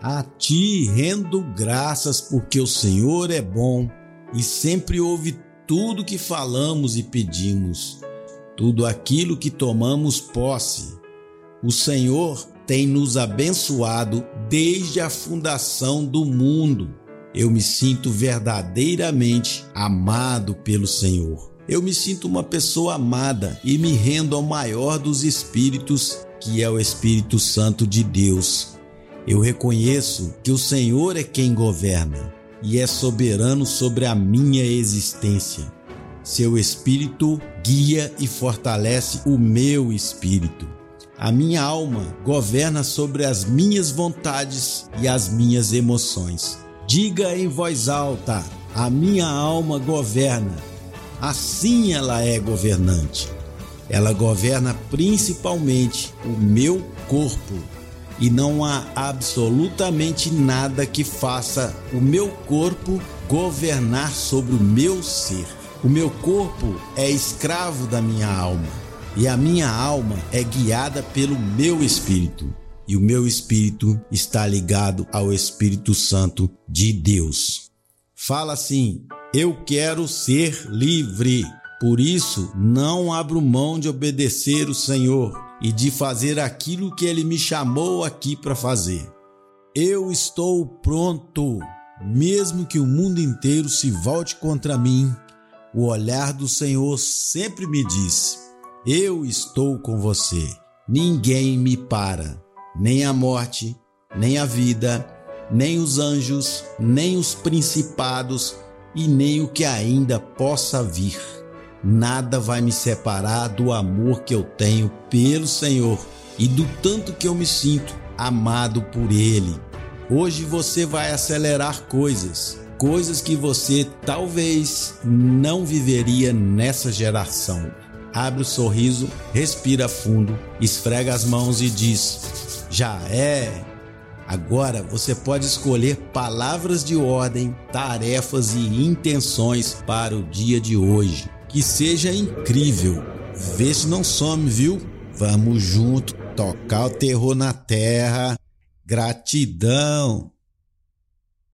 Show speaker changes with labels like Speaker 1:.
Speaker 1: A ti rendo graças porque o Senhor é bom e sempre ouve tudo que falamos e pedimos, tudo aquilo que tomamos posse. O Senhor tem nos abençoado desde a fundação do mundo. Eu me sinto verdadeiramente amado pelo Senhor. Eu me sinto uma pessoa amada e me rendo ao maior dos espíritos, que é o Espírito Santo de Deus eu reconheço que o Senhor é quem governa e é soberano sobre a minha existência. Seu espírito guia e fortalece o meu espírito. A minha alma governa sobre as minhas vontades e as minhas emoções. Diga em voz alta: a minha alma governa. Assim ela é governante. Ela governa principalmente o meu corpo e não há absolutamente nada que faça o meu corpo governar sobre o meu ser. O meu corpo é escravo da minha alma e a minha alma é guiada pelo meu espírito. E o meu espírito está ligado ao Espírito Santo de Deus. Fala assim: Eu quero ser livre. Por isso, não abro mão de obedecer o Senhor e de fazer aquilo que ele me chamou aqui para fazer. Eu estou pronto, mesmo que o mundo inteiro se volte contra mim. O olhar do Senhor sempre me diz: Eu estou com você. Ninguém me para, nem a morte, nem a vida, nem os anjos, nem os principados e nem o que ainda possa vir nada vai me separar do amor que eu tenho pelo Senhor e do tanto que eu me sinto amado por Ele. Hoje você vai acelerar coisas, coisas que você talvez não viveria nessa geração. Abre o sorriso, respira fundo, esfrega as mãos e diz: Já é. Agora você pode escolher palavras de ordem, tarefas e intenções para o dia de hoje que seja incrível. Vê se não some, viu? Vamos junto tocar o terror na terra. Gratidão.